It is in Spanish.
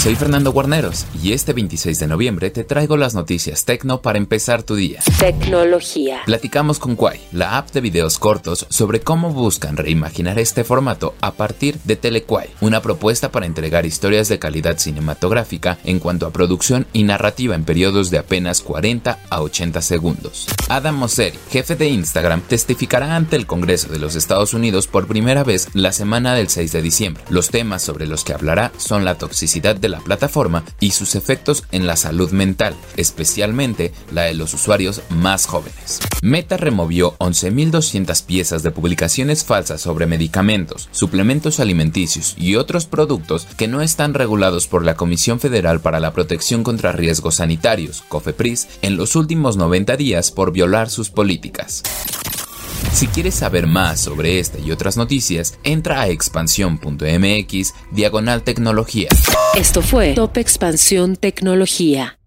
Soy Fernando Guarneros y este 26 de noviembre te traigo las noticias tecno para empezar tu día. Tecnología. Platicamos con Quai, la app de videos cortos, sobre cómo buscan reimaginar este formato a partir de Telequai, una propuesta para entregar historias de calidad cinematográfica en cuanto a producción y narrativa en periodos de apenas 40 a 80 segundos. Adam Mosseri, jefe de Instagram, testificará ante el Congreso de los Estados Unidos por primera vez la semana del 6 de diciembre. Los temas sobre los que hablará son la toxicidad de la plataforma y sus efectos en la salud mental, especialmente la de los usuarios más jóvenes. Meta removió 11.200 piezas de publicaciones falsas sobre medicamentos, suplementos alimenticios y otros productos que no están regulados por la Comisión Federal para la Protección contra Riesgos Sanitarios, COFEPRIS, en los últimos 90 días por violar sus políticas. Si quieres saber más sobre esta y otras noticias, entra a expansión.mx diagonal tecnología. Esto fue Top Expansión Tecnología.